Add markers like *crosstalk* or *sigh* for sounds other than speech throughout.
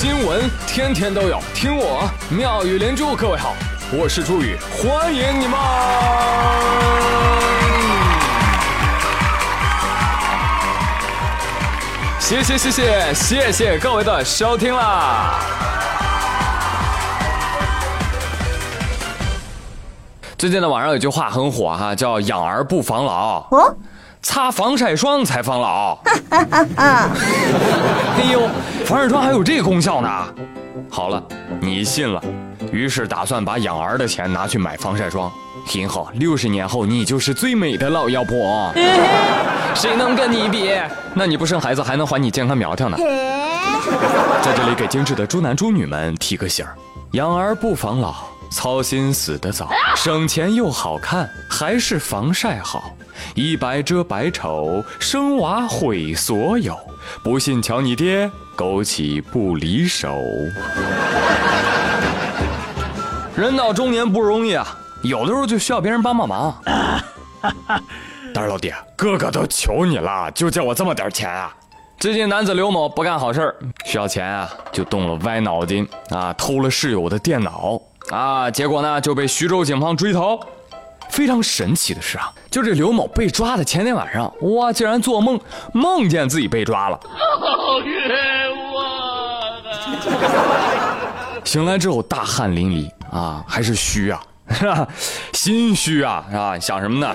新闻天天都有，听我妙语连珠。各位好，我是朱宇，欢迎你们！谢谢谢谢谢谢各位的收听啦！最近的网上有句话很火哈，叫“养儿不防老”。哦。擦防晒霜才防老。*laughs* 哎呦，防晒霜还有这个功效呢！好了，你信了，于是打算把养儿的钱拿去买防晒霜。挺好，六十年后你就是最美的老妖婆。*laughs* 谁能跟你比？那你不生孩子还能还你健康苗条呢？*laughs* 在这里给精致的猪男猪女们提个醒儿：养儿不防老，操心死得早，省钱又好看，还是防晒好。一白遮百丑，生娃毁所有。不信瞧你爹，枸杞不离手。人到中年不容易啊，有的时候就需要别人帮帮忙。*laughs* 但是老弟，哥哥都求你了，就借我这么点钱啊！最近男子刘某不干好事儿，需要钱啊，就动了歪脑筋啊，偷了室友的电脑啊，结果呢就被徐州警方追逃。非常神奇的是啊，就这刘某被抓的前天晚上，哇，竟然做梦梦见自己被抓了，好冤枉啊！醒来之后大汗淋漓啊，还是虚啊，是吧？心虚啊，是吧？想什么呢？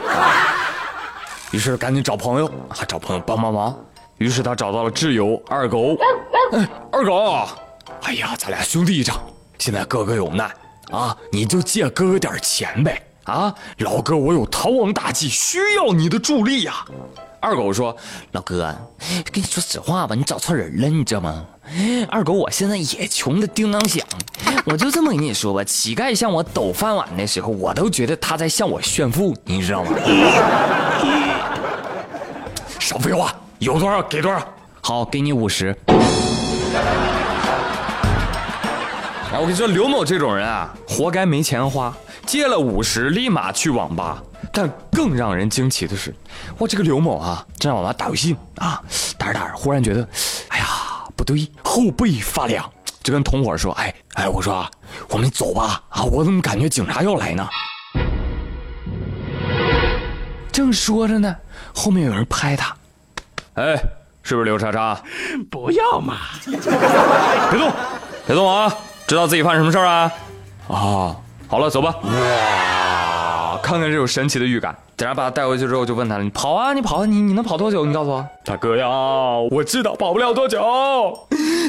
于是赶紧找朋友，还找朋友帮帮忙。于是他找到了挚友二狗，哎，二狗，哎呀，咱俩兄弟一场，现在哥哥有难啊，你就借哥哥点钱呗。啊，老哥，我有逃亡大计，需要你的助力呀！二狗说：“老哥，跟你说实话吧，你找错人了，你知道吗？二狗，我现在也穷的叮当响，我就这么跟你说吧，乞丐向我抖饭碗的时候，我都觉得他在向我炫富，你知道吗？” *laughs* 少废话，有多少给多少。好，给你五十。哎，我跟你说，刘某这种人啊，活该没钱花。借了五十，立马去网吧。但更让人惊奇的是，哇，这个刘某啊，正在网吧打游戏啊，打着打着，忽然觉得，哎呀，不对，后背发凉，就跟同伙说：“哎哎，我说，我们走吧。啊，我怎么感觉警察要来呢？”正说着呢，后面有人拍他，哎，是不是刘叉叉？不要嘛！别动，别动啊！知道自己犯什么事儿啊？啊！好了，走吧。哇，看看这种神奇的预感。然后把他带回去之后，就问他了：“你跑啊，你跑啊，你你能跑多久？你告诉我。”大哥呀，我知道跑不了多久，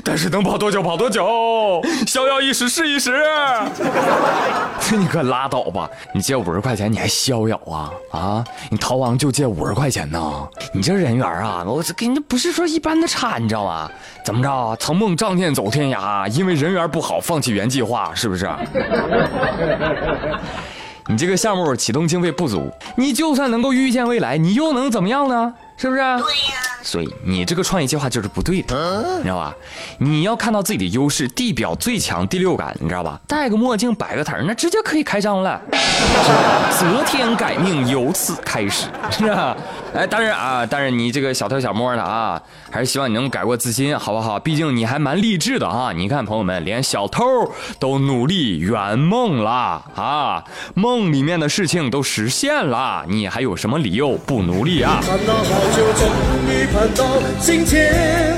但是能跑多久跑多久，逍遥一时是一时。*laughs* 你可拉倒吧！你借五十块钱你还逍遥啊？啊，你逃亡就借五十块钱呢？你这人缘啊，我这给你不是说一般的差，你知道吗？怎么着？曾梦仗剑走天涯，因为人缘不好放弃原计划，是不是？你这个项目启动经费不足，你就算能够预见未来，你又能怎么样呢？是不是？对呀。所以你这个创业计划就是不对的，你知道吧？你要看到自己的优势，地表最强第六感，你知道吧？戴个墨镜，摆个摊那直接可以开张了，择天改命由此开始，是吧？哎，当然啊，但是你这个小偷小摸的啊，还是希望你能改过自新，好不好？毕竟你还蛮励志的啊！你看，朋友们，连小偷都努力圆梦了啊，梦里面的事情都实现了，你还有什么理由不努力啊？盼了好久，终于盼到今天，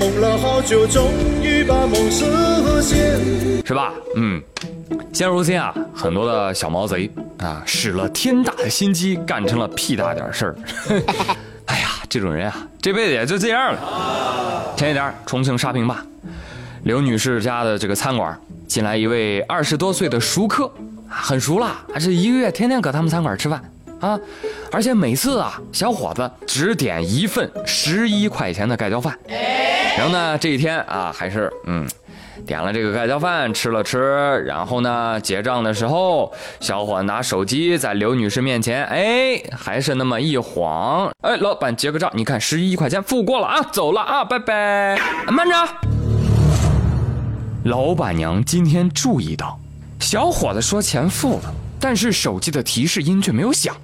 梦了好久，终于把梦实现，是吧？嗯。现如今啊，很多的小毛贼啊，使了天大的心机，干成了屁大点事儿。*laughs* 哎呀，这种人啊，这辈子也就这样了。前几天，重庆沙坪坝刘女士家的这个餐馆进来一位二十多岁的熟客，很熟了，这一个月天天搁他们餐馆吃饭啊，而且每次啊，小伙子只点一份十一块钱的盖浇饭。然后呢，这一天啊，还是嗯。点了这个盖浇饭，吃了吃，然后呢，结账的时候，小伙拿手机在刘女士面前，哎，还是那么一晃，哎，老板结个账，你看十一块钱付过了啊，走了啊，拜拜。慢着，老板娘今天注意到，小伙子说钱付了，但是手机的提示音却没有响。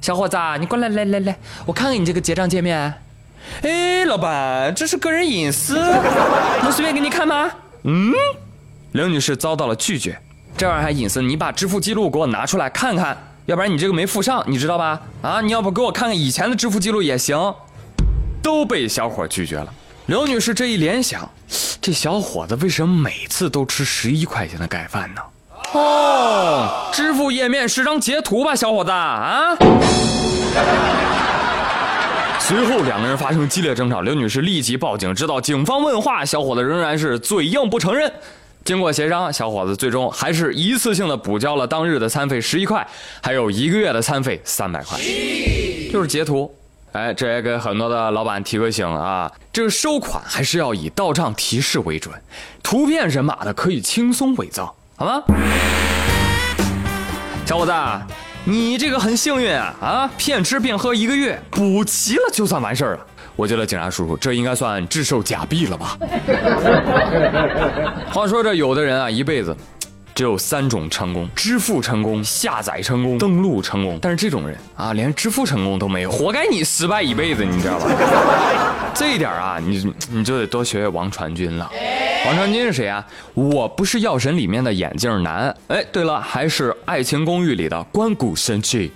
小伙子，你过来，来来来，我看看你这个结账界面。哎，老板，这是个人隐私，能随便给你看吗？嗯，刘女士遭到了拒绝。这玩意儿还隐私，你把支付记录给我拿出来看看，要不然你这个没附上，你知道吧？啊，你要不给我看看以前的支付记录也行。都被小伙拒绝了。刘女士这一联想，这小伙子为什么每次都吃十一块钱的盖饭呢？哦，支付页面是张截图吧，小伙子啊！随后两个人发生激烈争吵，刘女士立即报警，直到警方问话，小伙子仍然是嘴硬不承认。经过协商，小伙子最终还是一次性的补交了当日的餐费十一块，还有一个月的餐费三百块，就是截图。哎，这也给很多的老板提个醒啊，这个收款还是要以到账提示为准，图片人马的可以轻松伪造，好吗？小伙子，你这个很幸运啊啊，骗吃骗喝一个月，补齐了就算完事儿了。我觉得警察叔叔，这应该算制售假币了吧？*laughs* 话说这有的人啊，一辈子只有三种成功：支付成功、下载成功、登录成功。但是这种人啊，连支付成功都没有，活该你失败一辈子，你知道吧？这一点啊，你你就得多学学王传君了。王传君是谁啊？我不是药神里面的眼镜男。哎，对了，还是爱情公寓里的关谷神器。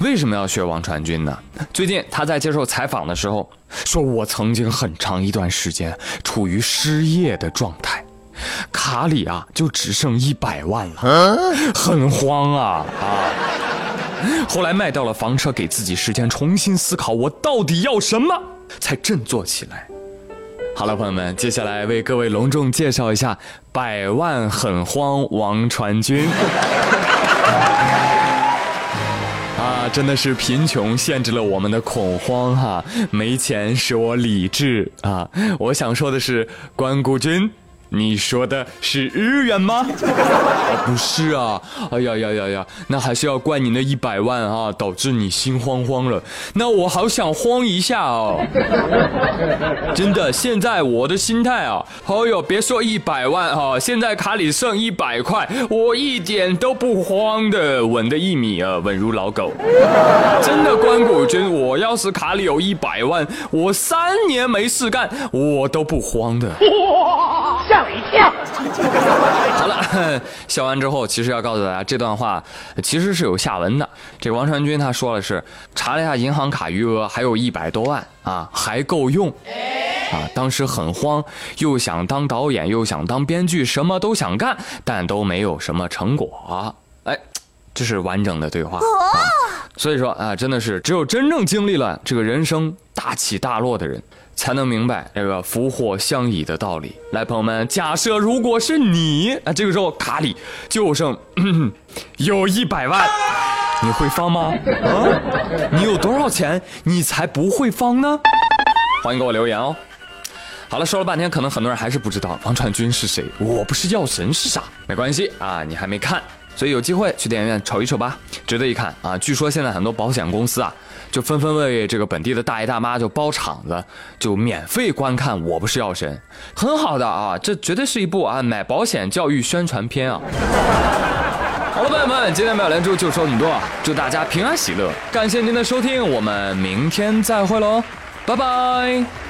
为什么要学王传君呢？最近他在接受采访的时候说：“我曾经很长一段时间处于失业的状态，卡里啊就只剩一百万了，很慌啊啊！后来卖掉了房车，给自己时间重新思考我到底要什么，才振作起来。”好了，朋友们，接下来为各位隆重介绍一下百万很慌王传君。*laughs* 啊，真的是贫穷限制了我们的恐慌哈，没钱使我理智啊！我想说的是，关谷君。你说的是日元吗？啊，*laughs* 不是啊！哎呀呀呀呀，那还是要怪你那一百万啊，导致你心慌慌了。那我好想慌一下哦。*laughs* 真的，现在我的心态啊，哦呦，别说一百万哈，现在卡里剩一百块，我一点都不慌的，稳的一米啊，稳如老狗。真的，关谷君，我要是卡里有一百万，我三年没事干，我都不慌的。吓好了，*laughs* 笑完之后，其实要告诉大家，这段话其实是有下文的。这王传君他说的是，查了一下银行卡余额，还有一百多万啊，还够用。啊，当时很慌，又想当导演，又想当编剧，什么都想干，但都没有什么成果。哎，这是完整的对话。所以说啊，真的是只有真正经历了这个人生大起大落的人。才能明白这个福祸相依的道理。来，朋友们，假设如果是你，啊，这个时候 *coughs* 卡里就剩有一百万，你会放吗？啊，你有多少钱你才不会放呢？欢迎给我留言哦。好了，说了半天，可能很多人还是不知道王传君是谁。我不是药神是啥？没关系啊，你还没看，所以有机会去电影院瞅一瞅吧，值得一看啊。据说现在很多保险公司啊。就纷纷为这个本地的大爷大妈就包场子，就免费观看《我不是药神》，很好的啊，这绝对是一部啊买保险教育宣传片啊。*laughs* 好了，朋友们，今天妙连珠就说这么多，祝大家平安喜乐，感谢您的收听，我们明天再会喽，拜拜。